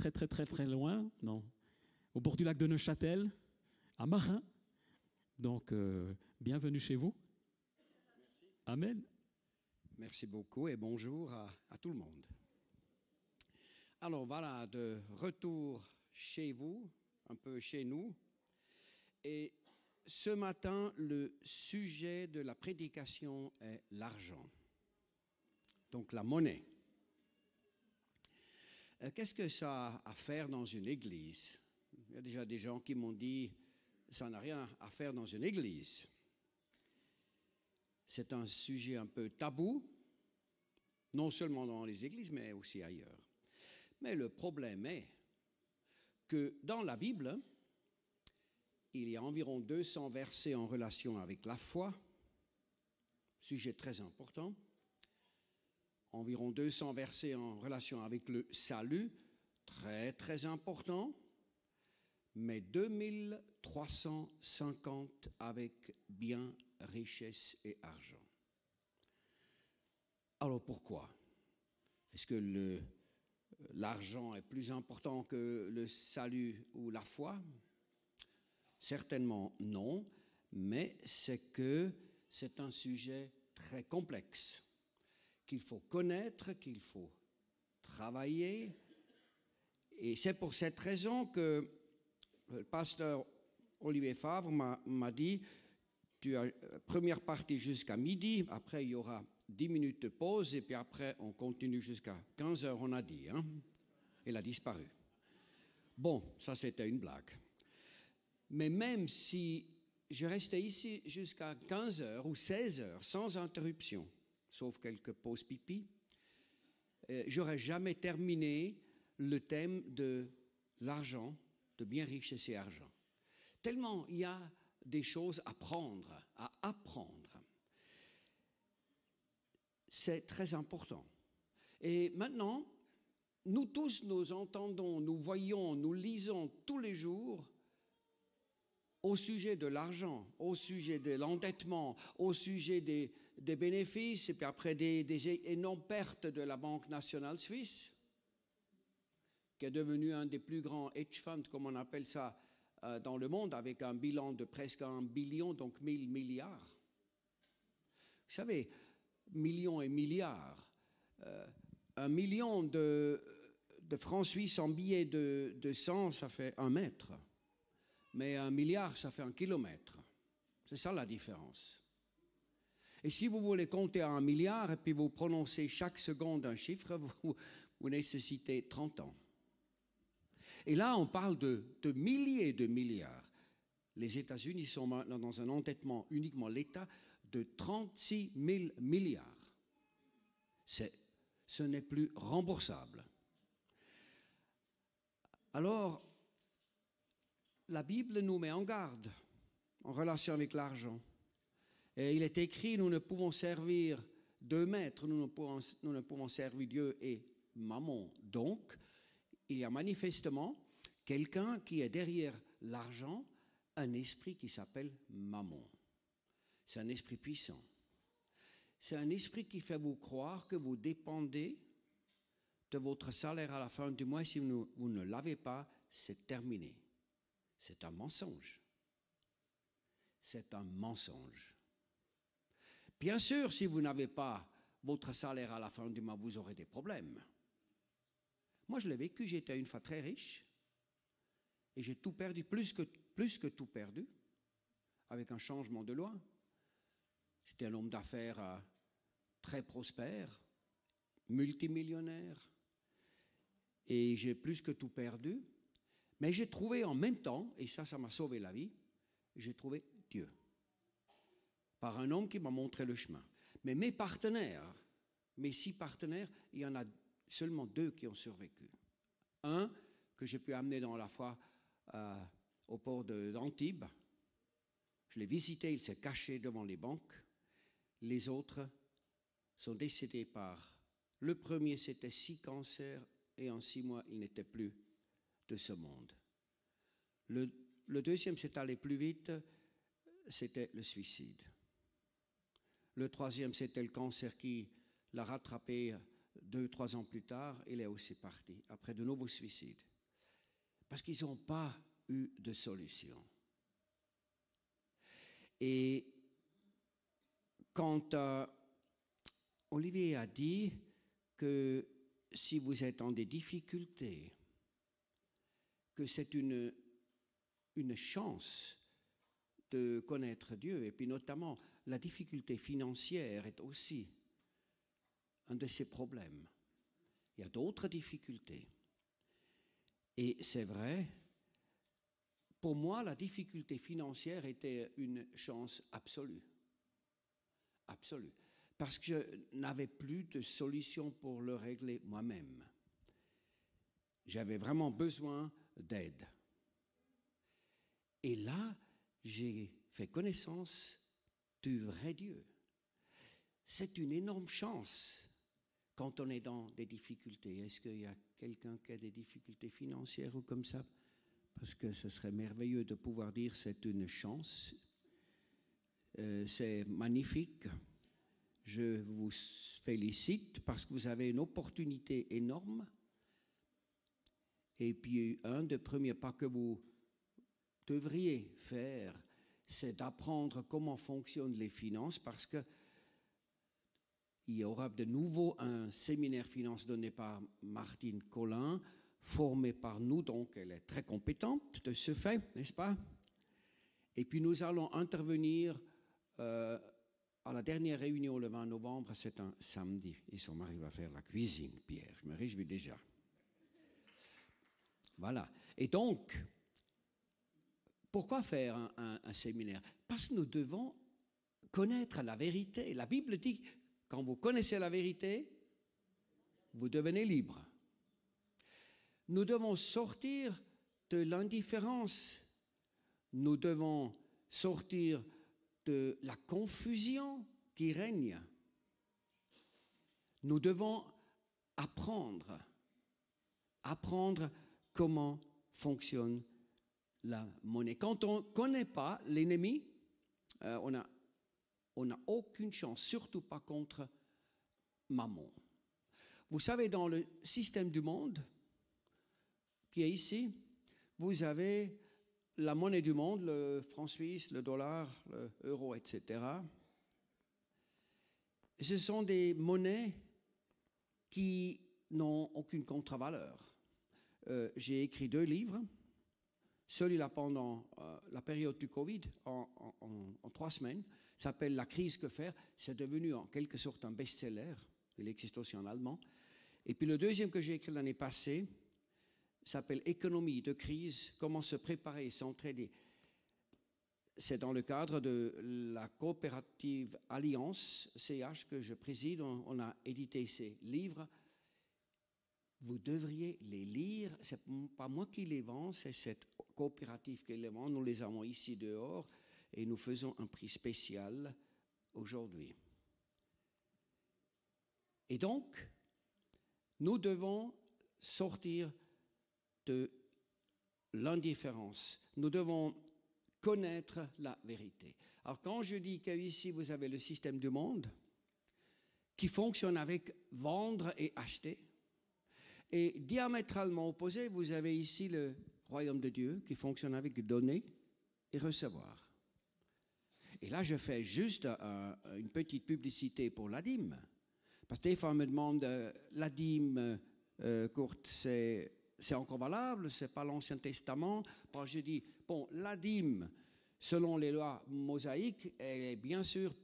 très très très très loin, non, au bord du lac de Neuchâtel, à Marin. Donc, euh, bienvenue chez vous. Amen. Merci beaucoup et bonjour à, à, tout le monde. Alors voilà, de retour chez vous, un peu chez nous. Et ce matin, le sujet de la prédication est l'argent, donc la monnaie. Euh, qu'est-ce que ça a à faire dans une église? Il y a déjà des gens qui m'ont dit, ça n'a rien à faire dans une église. C'est un sujet un peu tabou, non seulement dans les églises, mais aussi ailleurs. Mais le problème est que dans la Bible, il y a environ 200 versets en relation avec la foi, sujet très important, environ 200 versets en relation avec le salut, très très important, mais 2350 avec bien, richesse et argent. Alors pourquoi? Est-ce que l'argent est plus important que le salut ou la foi? Certainement non, mais c'est que c'est un sujet très complexe qu'il faut connaître, qu'il faut travailler. Et c'est pour cette raison que le pasteur Olivier Favre m'a dit, tu as première partie jusqu'à midi, après il y aura 10 minutes de pause, et puis après on continue jusqu'à 15 heures, on a dit. Hein? Il a disparu. Bon, ça c'était une blague. Mais même si je restais ici jusqu'à 15 heures ou 16 heures sans interruption, sauf quelques pauses pipi, euh, j'aurais jamais terminé le thème de l'argent, de bien riche et argent. Tellement il y a des choses à prendre, à apprendre. C'est très important. Et maintenant, nous tous, nous entendons, nous voyons, nous lisons tous les jours au sujet de l'argent, au sujet de l'endettement, au sujet des, bénéfices, et puis après des, énormes pertes de la Banque nationale suisse, qui est devenue un des plus grands hedge funds, comme on appelle ça, euh, dans le monde, avec un bilan de presque un billion, donc mille milliards. Vous savez, millions et milliards, euh, un million de, de, francs suisses en billets de, de 100, ça fait un mètre mais un milliard, ça fait un kilomètre. C'est ça la différence. Et si vous voulez compter à un milliard et puis vous prononcez chaque seconde un chiffre, vous, nécessitez 30 ans. Et là, on parle de, de milliers de milliards. Les États-Unis sont maintenant dans un endettement, uniquement l'État, de 36 000 milliards. Ce n'est plus remboursable. Alors, la Bible nous met en garde en relation avec l'argent. Et il est écrit, nous ne pouvons servir deux maîtres, nous ne pouvons, servir Dieu et maman. Donc, il y a manifestement quelqu'un qui est derrière l'argent, un esprit qui s'appelle maman. C'est un esprit puissant. C'est un esprit qui fait vous croire que vous dépendez de votre salaire à la fin du mois. Si vous ne l'avez pas, c'est terminé. C'est un mensonge. C'est un mensonge. Bien sûr, si vous n'avez pas votre salaire à la fin du mois, vous aurez des problèmes. Moi, je l'ai vécu, j'étais une fois très riche et j'ai tout perdu, plus que, plus que tout perdu, avec un changement de loi. J'étais un homme d'affaires euh, très prospère, multimillionnaire, et j'ai plus que tout perdu. Mais j'ai trouvé en même temps, et ça, ça m'a sauvé la vie, j'ai trouvé Dieu. Par un homme qui m'a montré le chemin. Mais mes partenaires, mes six partenaires, il y en a seulement deux qui ont survécu. Un que j'ai pu amener dans la foi euh, au port d'Antibes. Je l'ai visité, il s'est caché devant les banques. Les autres sont décédés par... Le premier, c'était six cancers, et en six mois, il n'était plus de ce monde. Le, deuxième, c'est allé plus vite, c'était le suicide. Le troisième, c'était le cancer qui l'a rattrapé deux, trois ans plus tard, il est aussi parti, après de nouveaux suicides. Parce qu'ils n'ont pas eu de solution. Et quand euh, Olivier a dit que si vous êtes en des difficultés, que c'est une, une chance de connaître Dieu, et puis notamment la difficulté financière est aussi un de ces problèmes. Il y a d'autres difficultés. Et c'est vrai, pour moi, la difficulté financière était une chance absolue. Absolue. Parce que je n'avais plus de solution pour le régler moi-même. J'avais vraiment besoin d'aide. Et là, j'ai fait connaissance du vrai Dieu. C'est une énorme chance quand on est dans des difficultés. Est-ce qu'il y a quelqu'un qui a des difficultés financières ou comme ça? Parce que ce serait merveilleux de pouvoir dire c'est une chance. Euh, c'est magnifique. Je vous félicite parce que vous avez une opportunité énorme. Et puis, un des premiers pas que vous devriez faire, c'est d'apprendre comment fonctionnent les finances parce que il y aura de nouveau un séminaire finance donné par Martine Collin, formé par nous, donc elle est très compétente de ce fait, n'est-ce pas? Et puis nous allons intervenir euh, à la dernière réunion le 20 novembre, c'est un samedi, et son mari va faire la cuisine, Pierre, je me réjouis déjà. Voilà. Et donc, pourquoi faire un, séminaire? Parce que nous devons connaître la vérité. La Bible dit, quand vous connaissez la vérité, vous devenez libre. Nous devons sortir de l'indifférence. Nous devons sortir de la confusion qui règne. Nous devons apprendre, apprendre comment fonctionne la monnaie. Quand on ne connaît pas l'ennemi, euh, on n'a on aucune chance, surtout pas contre Mammon. Vous savez, dans le système du monde qui est ici, vous avez la monnaie du monde, le franc suisse, le dollar, l'euro, etc. Ce sont des monnaies qui n'ont aucune contre-valeur. Euh, j'ai écrit deux livres celui-là pendant euh, la période du Covid, en, trois semaines, s'appelle La crise que faire. C'est devenu en quelque sorte un best-seller. Il existe aussi en allemand. Et puis le deuxième que j'ai écrit l'année passée s'appelle Économie de crise, comment se préparer et s'entraider. C'est dans le cadre de la coopérative Alliance CH que je préside. on a édité ces livres vous devriez les lire. Ce n'est pas moi qui les vends, c'est cette coopérative qui les vend. Nous les avons ici dehors et nous faisons un prix spécial aujourd'hui. Et donc, nous devons sortir de l'indifférence. Nous devons connaître la vérité. Alors quand je dis qu'ici vous avez le système du monde qui fonctionne avec vendre et acheter, et diamétralement opposé, vous avez ici le royaume de Dieu qui fonctionne avec donner et recevoir. Et là, je fais juste une petite publicité pour la dîme. Parce que des fois, on me demande, euh, la dîme euh, courte, c'est, c'est encore valable, c'est pas l'Ancien Testament. je dis, bon, la dîme, selon les lois mosaïques, elle est bien sûr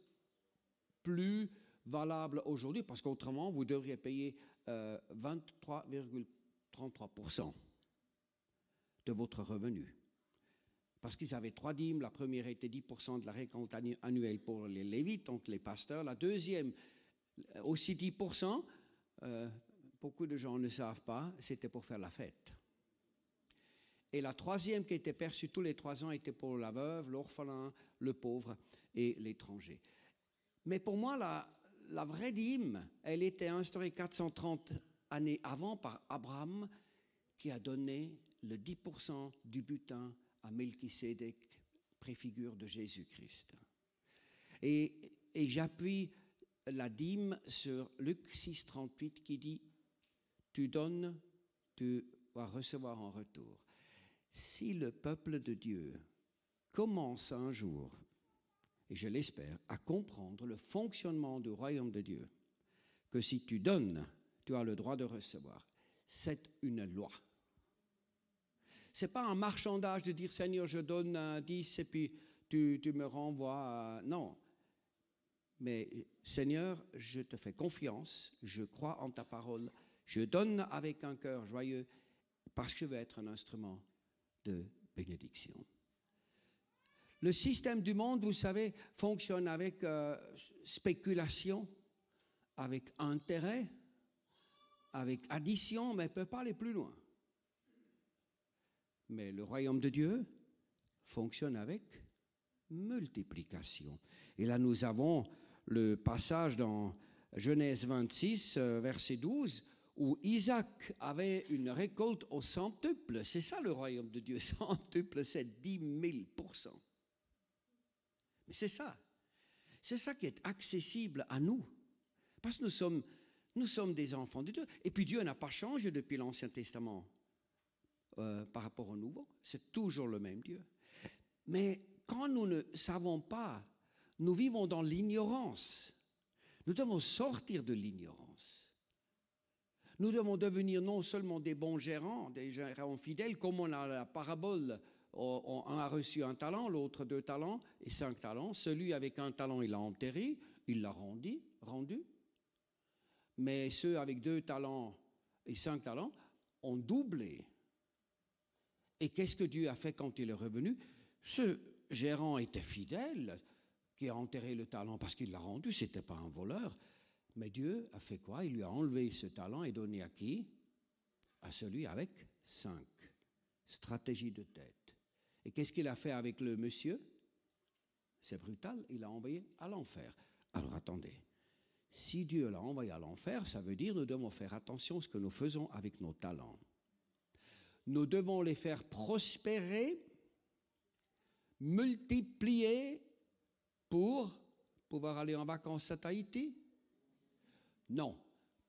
plus valable aujourd'hui, parce qu'autrement, vous devriez payer 23,33% euh, de votre revenu. Parce qu'ils avaient trois dîmes. La première était 10% de la récolte annuelle pour les lévites, donc les pasteurs. La deuxième, euh, aussi 10%. Euh, beaucoup de gens ne savent pas, c'était pour faire la fête. Et la troisième qui était perçue tous les trois ans était pour la veuve, l'orphelin, le pauvre et l'étranger. Mais pour moi, la, la vraie dîme, elle était instaurée 430 années avant par Abraham, qui a donné le 10% du butin à Melchisédek, préfigure de Jésus-Christ. Et, j'appuie la dîme sur Luc 6, 38 qui dit Tu donnes, tu vas recevoir en retour. Si le peuple de Dieu commence un jour, et je l'espère, à comprendre le fonctionnement du royaume de Dieu, que si tu donnes, tu as le droit de recevoir. C'est une loi. Ce n'est pas un marchandage de dire Seigneur, je donne un 10 et puis tu, tu me renvoies. Non. Mais Seigneur, je te fais confiance, je crois en ta parole, je donne avec un cœur joyeux parce que je veux être un instrument de bénédiction. Le système du monde, vous savez, fonctionne avec euh, spéculation, avec intérêt, avec addition, mais ne peut pas aller plus loin. Mais le royaume de Dieu fonctionne avec multiplication. Et là, nous avons le passage dans Genèse 26, euh, verset 12, où Isaac avait une récolte au centuple. C'est ça le royaume de Dieu. Centuple, c'est 10 000 Mais c'est ça. C'est ça qui est accessible à nous. Parce que nous sommes, des enfants de Dieu. Et puis Dieu n'a pas changé depuis l'Ancien Testament euh, par rapport au Nouveau. C'est toujours le même Dieu. Mais quand nous ne savons pas, nous vivons dans l'ignorance. Nous devons sortir de l'ignorance. Nous devons devenir non seulement des bons gérants, des gérants fidèles, comme on a la parabole, un a reçu un talent, l'autre deux talents et cinq talents. Celui avec un talent, il l'a enterré, il l'a rendu, rendu. Mais ceux avec deux talents et cinq talents ont doublé. Et qu'est-ce que Dieu a fait quand il est revenu? Ce gérant était fidèle, qui a enterré le talent parce qu'il l'a rendu, ce n'était pas un voleur. Mais Dieu a fait quoi? Il lui a enlevé ce talent et donné à qui? À celui avec cinq. Stratégie de tête. Et qu'est-ce qu'il a fait avec le monsieur? C'est brutal, il l'a envoyé à l'enfer. Alors attendez, si Dieu l'a envoyé à l'enfer, ça veut dire nous devons faire attention à ce que nous faisons avec nos talents. Nous devons les faire prospérer, multiplier pour pouvoir aller en vacances à Tahiti? Non,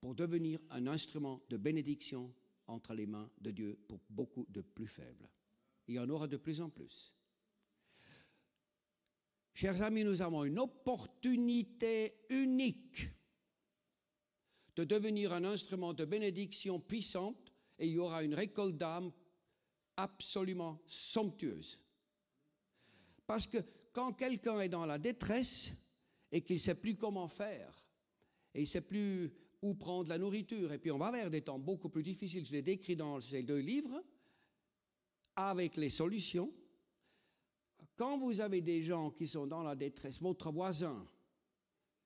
pour devenir un instrument de bénédiction entre les mains de Dieu pour beaucoup de plus faibles. Il y en aura de plus en plus. Chers amis, nous avons une opportunité unique de devenir un instrument de bénédiction puissante et il y aura une récolte d'âmes absolument somptueuse. Parce que quand quelqu'un est dans la détresse et qu'il ne sait plus comment faire, et il ne sait plus où prendre la nourriture, et puis on va vers des temps beaucoup plus difficiles, je l'ai décrit dans ces deux livres, avec les solutions. Quand vous avez des gens qui sont dans la détresse, votre voisin,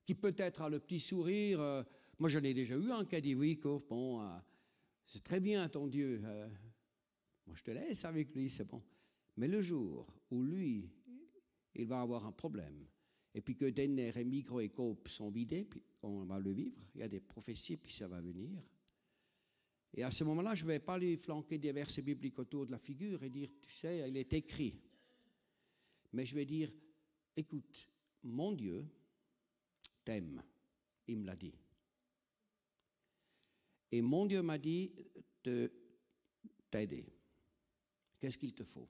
qui peut-être a le petit sourire, euh, moi j'en ai déjà eu un qui a dit oui, bon, euh, c'est très bien ton Dieu, euh, moi je te laisse avec lui, c'est bon. Mais le jour où lui, il va avoir un problème. Et puis que Denner et Micro et Cope sont vidés, puis on va le vivre. Il y a des prophéties, puis ça va venir. Et à ce moment-là, je ne vais pas lui flanquer des versets bibliques autour de la figure et dire, tu sais, il est écrit. Mais je vais dire, écoute, mon Dieu t'aime. Il me l'a dit. Et mon Dieu m'a dit de t'aider. Qu'est-ce qu'il te faut?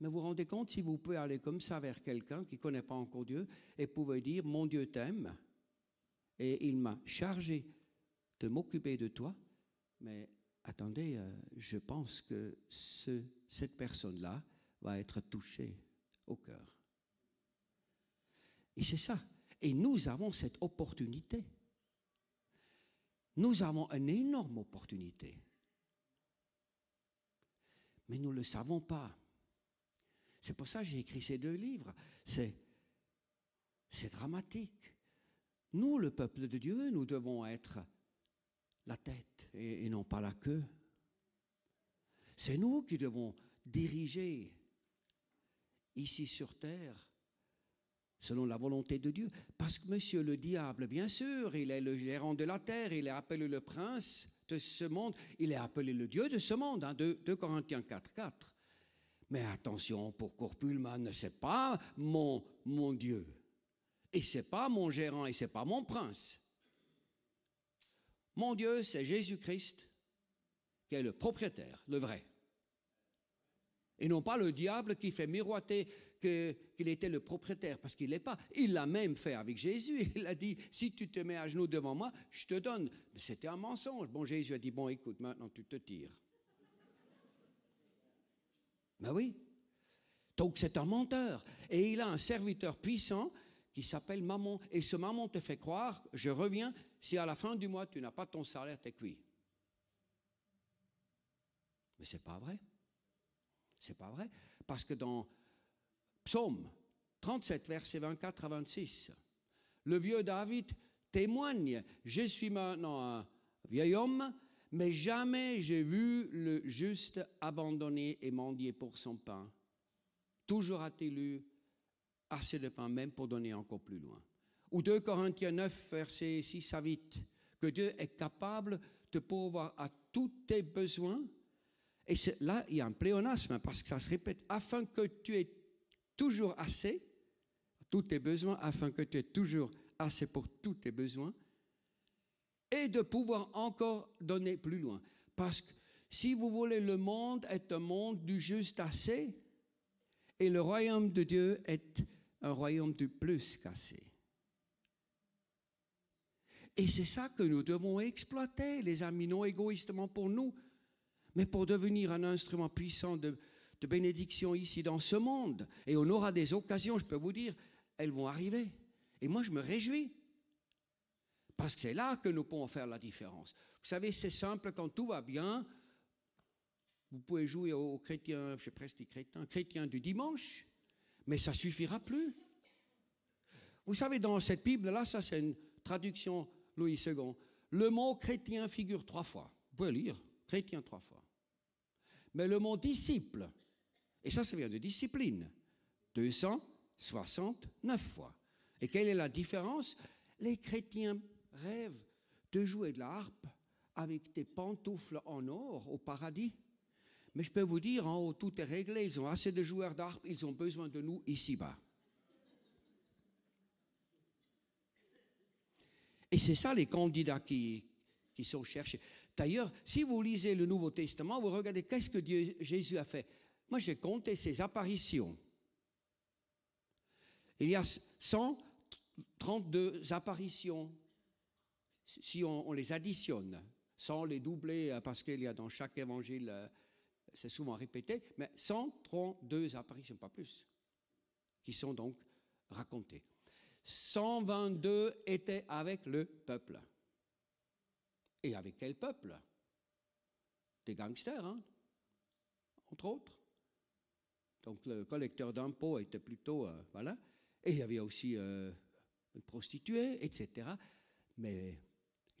Mais vous vous rendez compte si vous pouvez aller comme ça vers quelqu'un qui ne connaît pas encore Dieu et pouvez dire, mon Dieu t'aime et il m'a chargé de m'occuper de toi, mais attendez, euh, je pense que ce, cette personne-là va être touchée au cœur. Et c'est ça. Et nous avons cette opportunité. Nous avons une énorme opportunité. Mais nous ne le savons pas. C'est pour ça que j'ai écrit ces deux livres. C'est dramatique. Nous, le peuple de Dieu, nous devons être la tête et, non pas la queue. C'est nous qui devons diriger ici sur terre selon la volonté de Dieu. Parce que monsieur le diable, bien sûr, il est le gérant de la terre, il est appelé le prince de ce monde, il est appelé le Dieu de ce monde, hein, 2, 2 Corinthiens 4, 4. Mais attention, pour Corpulman, c'est pas mon, mon Dieu. Et c'est pas mon gérant et c'est pas mon prince. Mon Dieu, c'est Jésus-Christ qui est le propriétaire, le vrai. Et non pas le diable qui fait miroiter qu'il était le propriétaire, parce qu'il n'est pas. Il l'a même fait avec Jésus. Il a dit, si tu te mets à genoux devant moi, je te donne. C'était un mensonge. Bon, Jésus a dit, bon, écoute, maintenant tu te tires. Ben oui. Donc c'est un menteur. Et il a un serviteur puissant qui s'appelle Maman. Et ce Maman te fait croire, je reviens, si à la fin du mois tu n'as pas ton salaire, t'es cuit. Mais c'est pas vrai. C'est pas vrai. Parce que dans Psaume 37, versets 24 à 26, le vieux David témoigne, je suis maintenant un vieil homme, mais jamais j'ai vu le juste abandonné et mendier pour son pain. Toujours a-t-il eu assez de pain, même pour donner encore plus loin. Ou 2 Corinthiens 9, versets 6 à 8, que Dieu est capable de pourvoir à tous tes besoins. Et là, il y a un pléonasme parce que ça se répète, afin que tu aies toujours assez, tous tes besoins, afin que tu aies toujours assez pour tous tes besoins, et de pouvoir encore donner plus loin. Parce que si vous voulez, le monde est un monde du juste assez, et le royaume de Dieu est un royaume du plus qu'assez. Et c'est ça que nous devons exploiter, les amis, non égoïstement pour nous, mais pour devenir un instrument puissant de, bénédiction ici dans ce monde. Et on aura des occasions, je peux vous dire, elles vont arriver. Et moi, je me réjouis. Parce que c'est là que nous pouvons faire la différence. Vous savez, c'est simple, quand tout va bien, vous pouvez jouer aux chrétiens, je sais presque chrétiens, chrétiens du dimanche, mais ça suffira plus. Vous savez, dans cette Bible-là, ça c'est une traduction Louis II, le mot chrétien figure trois fois. Vous pouvez lire, chrétien trois fois. Mais le mot disciple, et ça, ça vient de discipline, 269 fois. Et quelle est la différence? Les chrétiens rêvent de jouer de la harpe avec des pantoufles en or au paradis. Mais je peux vous dire, en haut, tout est réglé. Ils ont assez de joueurs d'harpe, ils ont besoin de nous ici-bas. Et c'est ça les candidats qui, sont cherchés. D'ailleurs, si vous lisez le Nouveau Testament, vous regardez qu'est-ce que Jésus a fait. Moi, j'ai compté ses apparitions. Il y a 132 apparitions, si on, les additionne, sans les doubler, euh, parce qu'il y a dans chaque évangile, euh, c'est souvent répété, mais 132 apparitions, pas plus, qui sont donc racontées. 122 étaient avec le peuple. Et avec quel peuple? Des gangsters, hein entre autres. Donc le collecteur d'impôts était plutôt... Euh, voilà. Et il y avait aussi euh, une prostituée, etc. Mais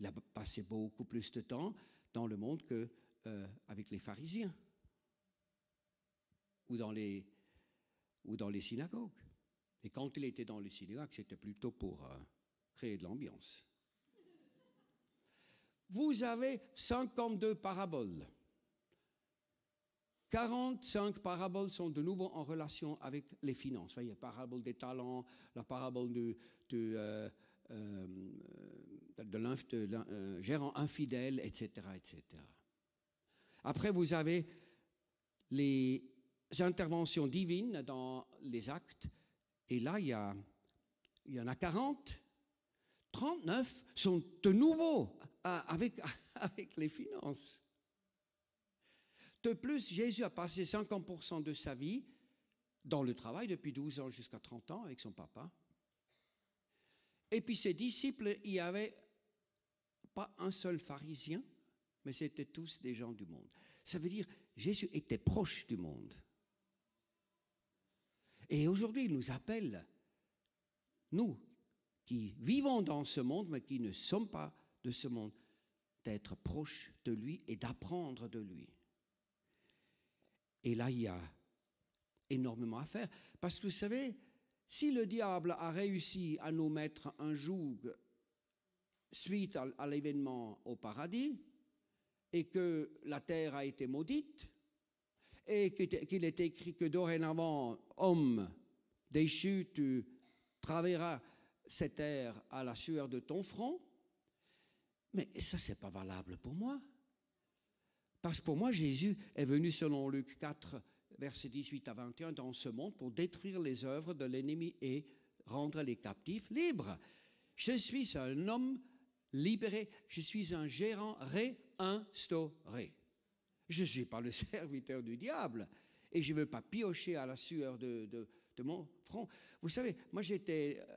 il a passé beaucoup plus de temps dans le monde qu'avec euh, les pharisiens ou dans les, ou dans les synagogues. Et quand il était dans les synagogues, c'était plutôt pour créer de l'ambiance vous avez 52 paraboles. 45 paraboles sont de nouveau en relation avec les finances. Y a la parabole des talents, la parabole du, euh, euh, de, euh, gérant infidèle, etc., etc. Après, vous avez les interventions divines dans les actes. Et là, il y, a, il y en a 40. 39 sont de nouveau avec, les finances. De plus, Jésus a passé 50% de sa vie dans le travail depuis 12 ans jusqu'à 30 ans avec son papa. Et puis ses disciples, il n'y avait pas un seul pharisien, mais c'était tous des gens du monde. Ça veut dire Jésus était proche du monde. Et aujourd'hui, il nous appelle, nous qui vivons dans ce monde, mais qui ne sommes pas de ce monde, d'être proche de lui et d'apprendre de lui. Et là, il y a énormément à faire. Parce que vous savez, si le diable a réussi à nous mettre un joug suite à, l'événement au paradis, et que la terre a été maudite, et qu'il est écrit que dorénavant, homme déchu, tu travailleras cet air à la sueur de ton front. Mais ça, c'est pas valable pour moi. Parce que pour moi, Jésus est venu, selon Luc 4, versets 18 à 21, dans ce monde pour détruire les œuvres de l'ennemi et rendre les captifs libres. Je suis un homme libéré, je suis un gérant réinstauré. Je ne suis pas le serviteur du diable et je ne veux pas piocher à la sueur de, de, mon front. Vous savez, moi j'étais, euh,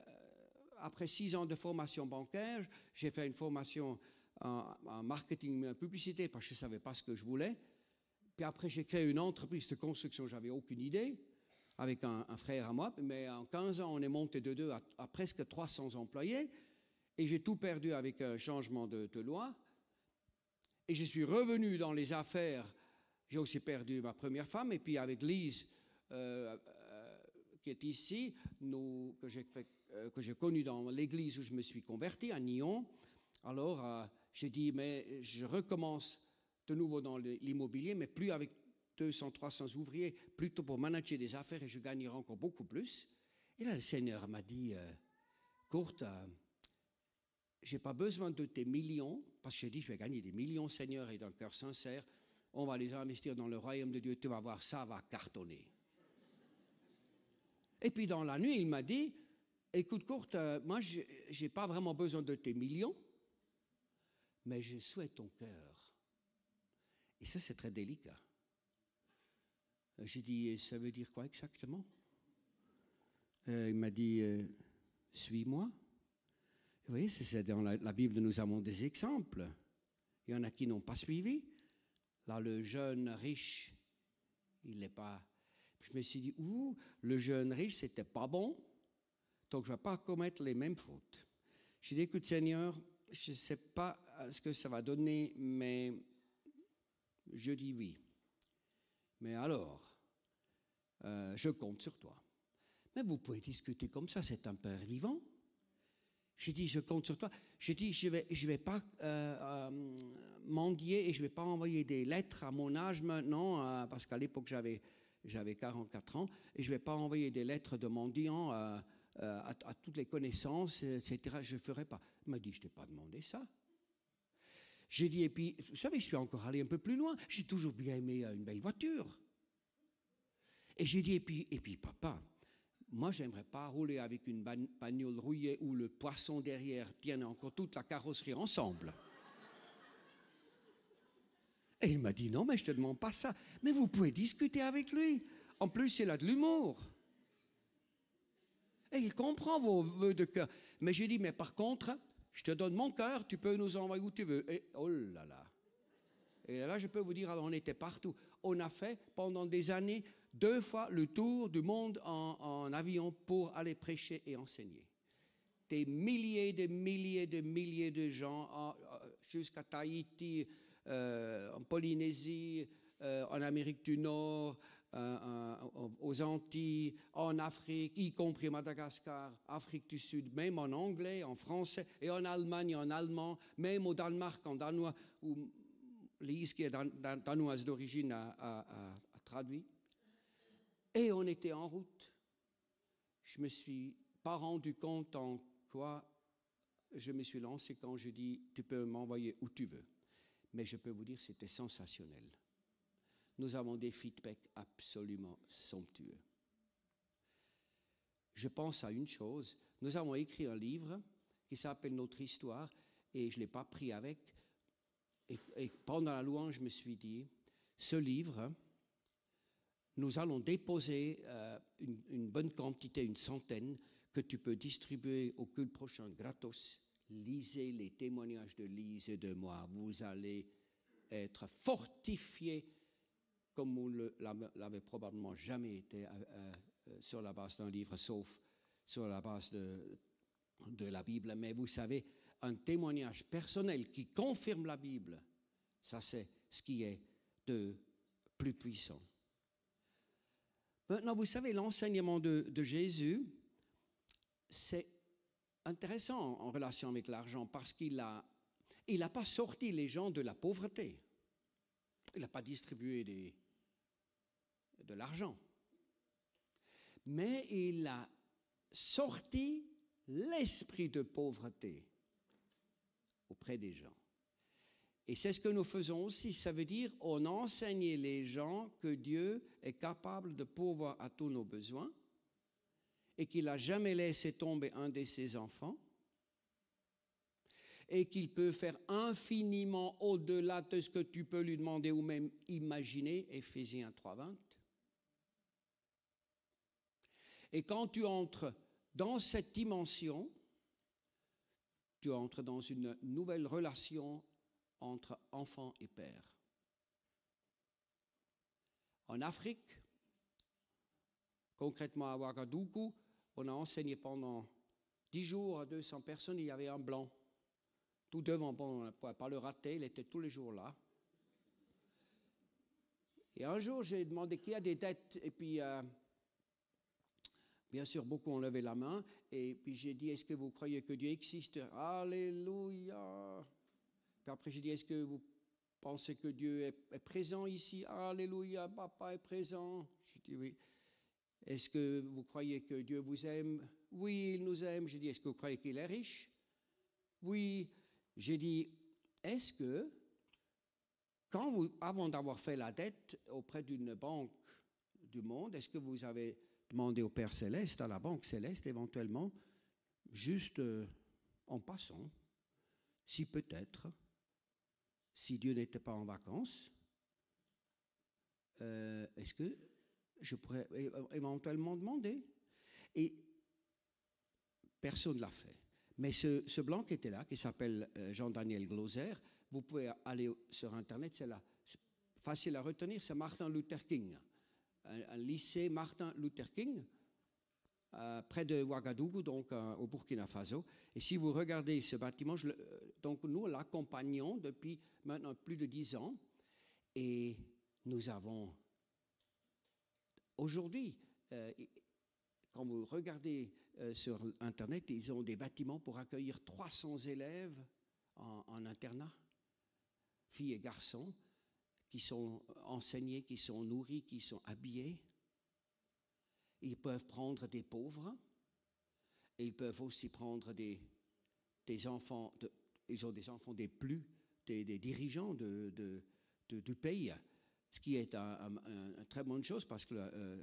après six ans de formation bancaire, j'ai fait une formation en, en marketing et publicité parce que je ne savais pas ce que je voulais. Puis après, j'ai créé une entreprise de construction, j'avais aucune idée, avec un, frère à moi. Mais en 15 ans, on est monté de deux à, presque 300 employés. Et j'ai tout perdu avec un changement de, loi. Et je suis revenu dans les affaires. J'ai aussi perdu ma première femme. Et puis avec Lise, euh, euh, qui est ici, que j'ai euh, que connu dans l'église où je me suis converti, à Nyon. Alors, j'ai dit, mais je recommence de nouveau dans l'immobilier, mais plus avec 200, 300 ouvriers, plutôt pour manager des affaires et je gagnerai encore beaucoup plus. Et là, le Seigneur m'a dit, Courte, j'ai pas besoin de tes millions, parce que j'ai dit, je vais gagner des millions, Seigneur, et d'un cœur sincère, on va les investir dans le royaume de Dieu, tu vas voir, ça va cartonner. Et puis dans la nuit, il m'a dit, écoute, Courte, euh, moi, je n'ai pas vraiment besoin de tes millions, mais je souhaite ton cœur. Et ça, c'est très délicat. Euh, j'ai dit, ça veut dire quoi exactement? Euh, Il m'a dit, suis-moi. Voyez, c'est dans la, Bible, nous avons des exemples. Il y en a qui n'ont pas suivi. Là, le jeune riche, il n'est pas. Je me suis dit, ouh, le jeune riche, c'était pas bon, donc je ne vais pas commettre les mêmes fautes. J'ai dit, écoute, Seigneur, je ne sais pas ce que ça va donner, mais je dis oui. Mais alors, euh, je compte sur toi. Mais vous pouvez discuter comme ça, c'est un père vivant. J'ai dit, je compte sur toi. J'ai dit, je ne vais, je vais pas euh, euh, mendier et je ne vais pas envoyer des lettres à mon âge maintenant, parce qu'à l'époque, j'avais, j'avais 44 ans, et je ne vais pas envoyer des lettres de mendiant à, à, toutes les connaissances, etc. Je ne ferai pas. Il m'a dit, je ne t'ai pas demandé ça. J'ai dit, et puis, vous savez, je suis encore allé un peu plus loin. J'ai toujours bien aimé euh, une belle voiture. Et j'ai dit, et puis, et puis, papa, moi, j'aimerais pas rouler avec une bagnole rouillée où le poisson derrière tienne encore toute la carrosserie ensemble. Et il m'a dit, non, mais je te demande pas ça. Mais vous pouvez discuter avec lui. En plus, il a de l'humour. Et il comprend vos voeux de cœur. Mais j'ai dit, mais par contre, je te donne mon cœur, tu peux nous envoyer où tu veux. Et oh là là. Et là, je peux vous dire, on était partout. On a fait pendant des années deux fois le tour du monde en, avion pour aller prêcher et enseigner. Des milliers, des milliers, de milliers de gens jusqu'à Tahiti, euh, en Polynésie, euh, en Amérique du Nord, euh, aux Antilles, en Afrique, y compris Madagascar, Afrique du Sud, même en anglais, en français, et en Allemagne, en allemand, même au Danemark, en danois, où Lise, qui est danoise d'origine, a, traduit. Et on était en route. Je me suis pas rendu compte en quoi je me suis lancé quand je dis tu peux m'envoyer où tu veux. Mais je peux vous dire c'était sensationnel nous avons des feedbacks absolument somptueux. Je pense à une chose, nous avons écrit un livre qui s'appelle Notre histoire et je ne l'ai pas pris avec. Et, pendant la louange, je me suis dit, ce livre, nous allons déposer euh, une, bonne quantité, une centaine, que tu peux distribuer au culte prochain gratos. Lisez les témoignages de Lise et de moi. Vous allez être fortifiés comme vous ne l'avez probablement jamais été euh, euh, sur la base d'un livre, sauf sur la base de, de la Bible. Mais vous savez, un témoignage personnel qui confirme la Bible, ça c'est ce qui est de plus puissant. Maintenant, vous savez, l'enseignement de, Jésus, c'est intéressant en relation avec l'argent parce qu'il n'a il a pas sorti les gens de la pauvreté. Il n'a pas distribué de l'argent. Mais il a sorti l'esprit de pauvreté auprès des gens. Et c'est ce que nous faisons aussi. Ça veut dire on enseigne les gens que Dieu est capable de pourvoir à tous nos besoins et qu'il n'a jamais laissé tomber un de ses enfants et qu'il peut faire infiniment au-delà de ce que tu peux lui demander ou même imaginer, Éphésiens 3.20. Et quand tu entres dans cette dimension, tu entres dans une nouvelle relation entre enfant et père. En Afrique, concrètement à Ouagadougou, on a enseigné pendant dix jours à 200 personnes, il y avait un blanc. Tout devant, on ne pouvait pas le rater, il était tous les jours là. Et un jour, j'ai demandé qui a des dettes, et puis, euh, bien sûr, beaucoup ont levé la main, et puis j'ai dit, est-ce que vous croyez que Dieu existe? Alléluia j'ai dit, est-ce que vous pensez que Dieu est, présent ici? Alléluia, papa est présent. J'ai dit oui. Est-ce que vous croyez que Dieu vous aime? Oui, il nous aime. J'ai dit, est-ce que vous croyez qu'il est riche? Oui. J'ai dit, est-ce que, quand vous, avant d'avoir fait la dette auprès d'une banque du monde, est-ce que vous avez demandé au Père céleste, à la banque céleste éventuellement, juste euh, en passant, si peut-être si Dieu n'était pas en vacances, euh, est-ce que je pourrais éventuellement demander? Et personne ne l'a fait. Mais ce, blanc qui était là, qui s'appelle euh, Jean-Daniel Gloser, vous pouvez aller sur Internet, c'est là. Facile à retenir, c'est Martin Luther King. un lycée Martin Luther King, euh, près de Ouagadougou, donc euh, au Burkina Faso. Et si vous regardez ce bâtiment, euh, donc nous l'accompagnons depuis maintenant plus de dix ans. Et nous avons aujourd'hui, quand vous regardez sur Internet, ils ont des bâtiments pour accueillir 300 élèves en internat, filles et garçons, qui sont enseignés, qui sont nourris, qui sont habillés. Ils peuvent prendre des pauvres et ils peuvent aussi prendre des, des enfants, ils ont des enfants des plus, des, dirigeants du pays, ce qui est une très bonne chose parce que euh,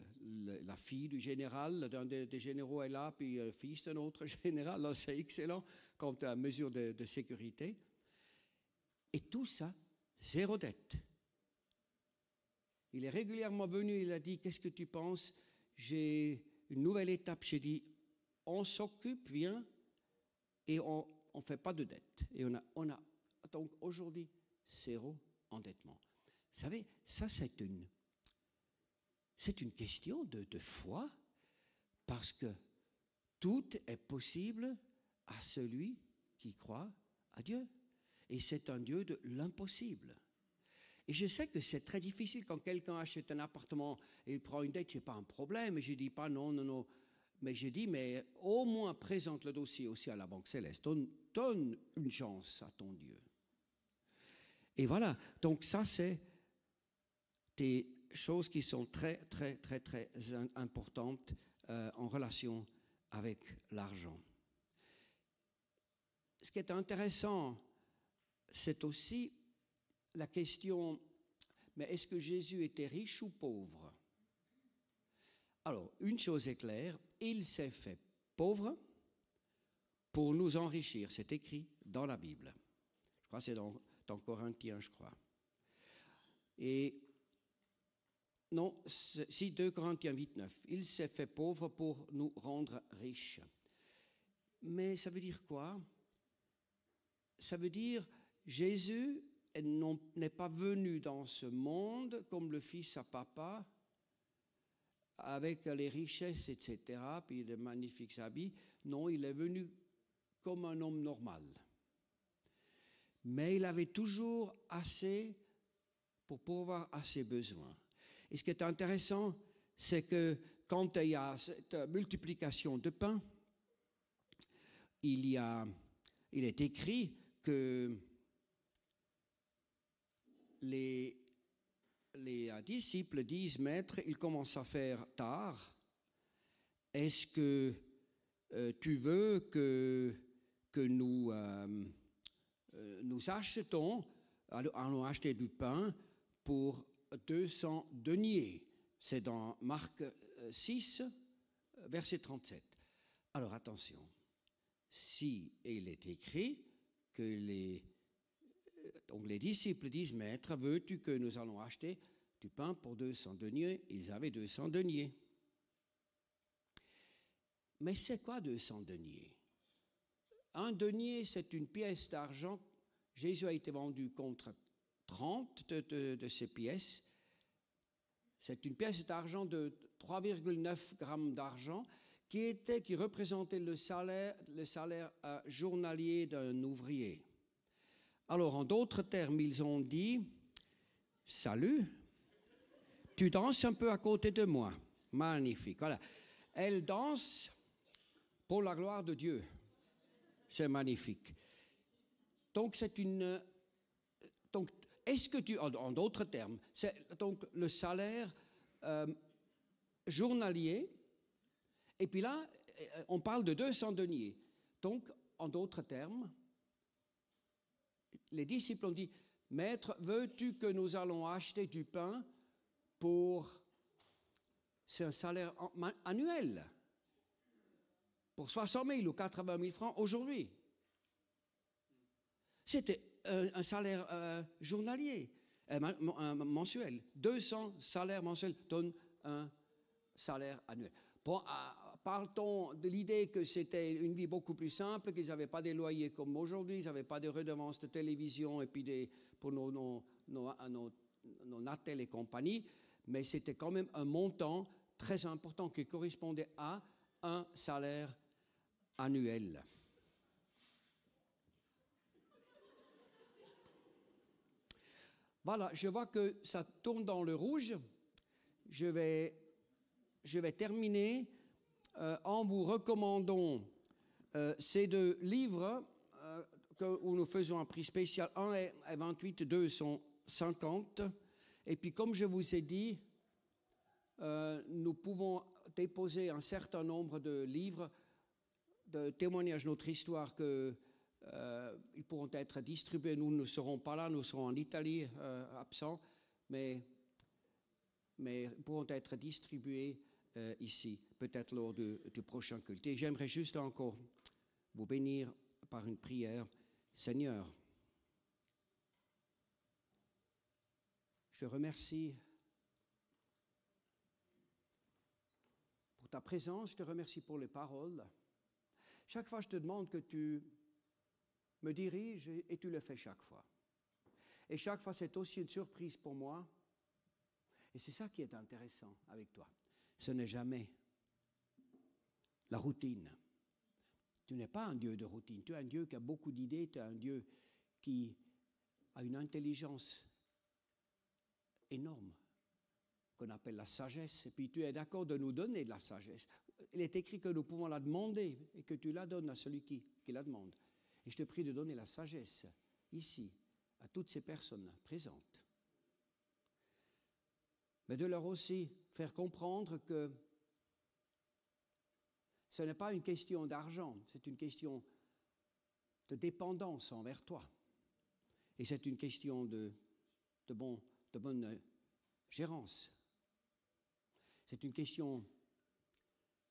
la, fille du général, d'un des, généraux est là, puis le fils d'un autre général, c'est excellent quant à mesure de sécurité. Et tout ça, zéro dette. Il est régulièrement venu, il a dit, qu'est-ce que tu penses j'ai une nouvelle étape. J'ai dit, on s'occupe, viens, et on ne fait pas de dette. Et on a, on a donc aujourd'hui zéro endettement. Vous savez, ça c'est une, c'est une question de, de foi, parce que tout est possible à celui qui croit à Dieu. Et c'est un Dieu de l'impossible. Et je sais que c'est très difficile quand quelqu'un achète un appartement et il prend une dette, ce n'est pas un problème. Et je dis pas non, non, non. Mais je dis, mais au moins présente le dossier aussi à la Banque Céleste. Donne, donne une chance à ton Dieu. Et voilà. Donc ça, c'est des choses qui sont très, très, très, très importantes euh, en relation avec l'argent. Ce qui est intéressant, c'est aussi la question, mais est-ce que Jésus était riche ou pauvre? Alors, une chose est claire, il s'est fait pauvre pour nous enrichir. C'est écrit dans la Bible. Je crois que c'est dans, dans Corinthiens, je crois. Et non, si 2 Corinthiens 8, 9. Il s'est fait pauvre pour nous rendre riches. Mais ça veut dire quoi? Ça veut dire Jésus n'est pas venu dans ce monde comme le fils à papa, avec les richesses, etc., puis de magnifiques habits. Non, il est venu comme un homme normal. Mais il avait toujours assez pour pouvoir à ses besoins. Et ce qui est intéressant, c'est que quand il y a cette multiplication de pain, il, y a, il est écrit que les, les disciples disent, Maître, il commence à faire tard. Est-ce que euh, tu veux que, que nous, euh, euh, nous achetons, allons acheter du pain pour 200 deniers. C'est dans Marc euh, 6, euh, verset 37. Alors attention, si il est écrit que les, euh, donc les disciples disent, Maître, veux-tu que nous allons acheter du pain pour 200 deniers? Ils avaient 200 deniers. Mais c'est quoi 200 deniers? Un denier, c'est une pièce d'argent. Jésus a été vendu contre 30 de, ces pièces. C'est une pièce d'argent de 3,9 grammes d'argent qui, était, qui représentait le salaire, le salaire euh, journalier d'un ouvrier. Alors, en d'autres termes, ils ont dit Salut, tu danses un peu à côté de moi. Magnifique. Voilà. Elle danse pour la gloire de Dieu. C'est magnifique. Donc, c'est une. Donc, est-ce que tu. En, en d'autres termes, c'est donc le salaire euh, journalier. Et puis là, euh, on parle de 200 deniers. Donc, en d'autres termes, les disciples ont dit Maître, veux-tu que nous allons acheter du pain pour. C'est un salaire annuel? Pour 60 000 ou 80 000 francs aujourd'hui. C'était un, salaire euh, journalier, euh, un mensuel. 200 salaires mensuels donnent un salaire annuel. Parle-t-on de l'idée que c'était une vie beaucoup plus simple, qu'ils n'avaient pas des loyers comme aujourd'hui, ils n'avaient pas de redevances de télévision et puis pour nos, nos, nos, nos, nos Natel et compagnie, mais c'était quand même un montant très important qui correspondait à un salaire annuel. Voilà, je vois que ça tourne dans le rouge. Je vais, je vais terminer euh, en vous recommandant euh, ces deux livres euh, que- où nous faisons un prix spécial. Un est est 28, deux sont 50. Et puis, comme je vous ai dit, nous pouvons déposer un certain nombre de livres de témoignages de notre histoire que ils pourront être distribués. Nous ne serons pas là, nous serons en Italie absents, mais, mais pourront être distribués ici, peut-être lors du prochain culte. Et j'aimerais juste encore vous bénir par une prière. Seigneur, je te remercie pour ta présence, je te remercie pour les paroles. Chaque fois, je te demande que tu me diriges et tu le fais chaque fois. Et chaque fois, c'est aussi une surprise pour moi. Et c'est ça qui est intéressant avec toi. Ce n'est jamais la routine. Tu n'es pas un Dieu de routine. Tu es un Dieu qui a beaucoup d'idées. Tu es un Dieu qui a une intelligence énorme qu'on appelle la sagesse. Et puis tu es d'accord de nous donner de la sagesse. Il est écrit que nous pouvons la demander et que tu la donnes à celui qui, la demande. Et je te prie de donner la sagesse ici à toutes ces personnes présentes. Mais de leur aussi faire comprendre que ce n'est pas une question d'argent, c'est une question de dépendance envers toi. Et c'est une question de, de, de bonne gérance. C'est une question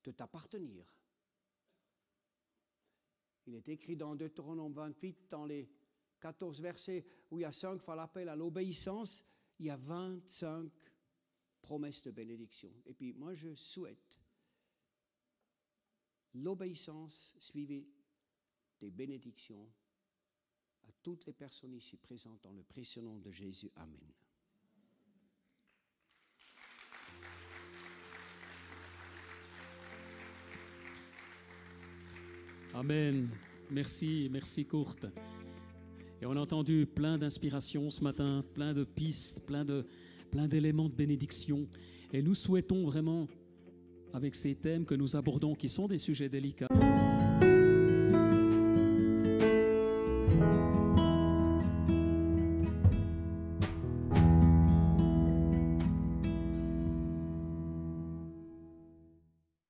de t'appartenir. Il est écrit dans Deutéronome 28, dans les 14 versets où il y a cinq fois l'appel à l'obéissance, il y a 25 promesses de bénédiction. Et puis moi, je souhaite l'obéissance suivie des bénédictions à toutes les personnes ici présentes dans le précieux nom de Jésus. Amen. Amen. Merci, merci Courte. Et on a entendu plein d'inspirations ce matin, plein de pistes, plein de plein d'éléments de bénédiction. Et nous souhaitons vraiment, avec ces thèmes que nous abordons, qui sont des sujets délicats,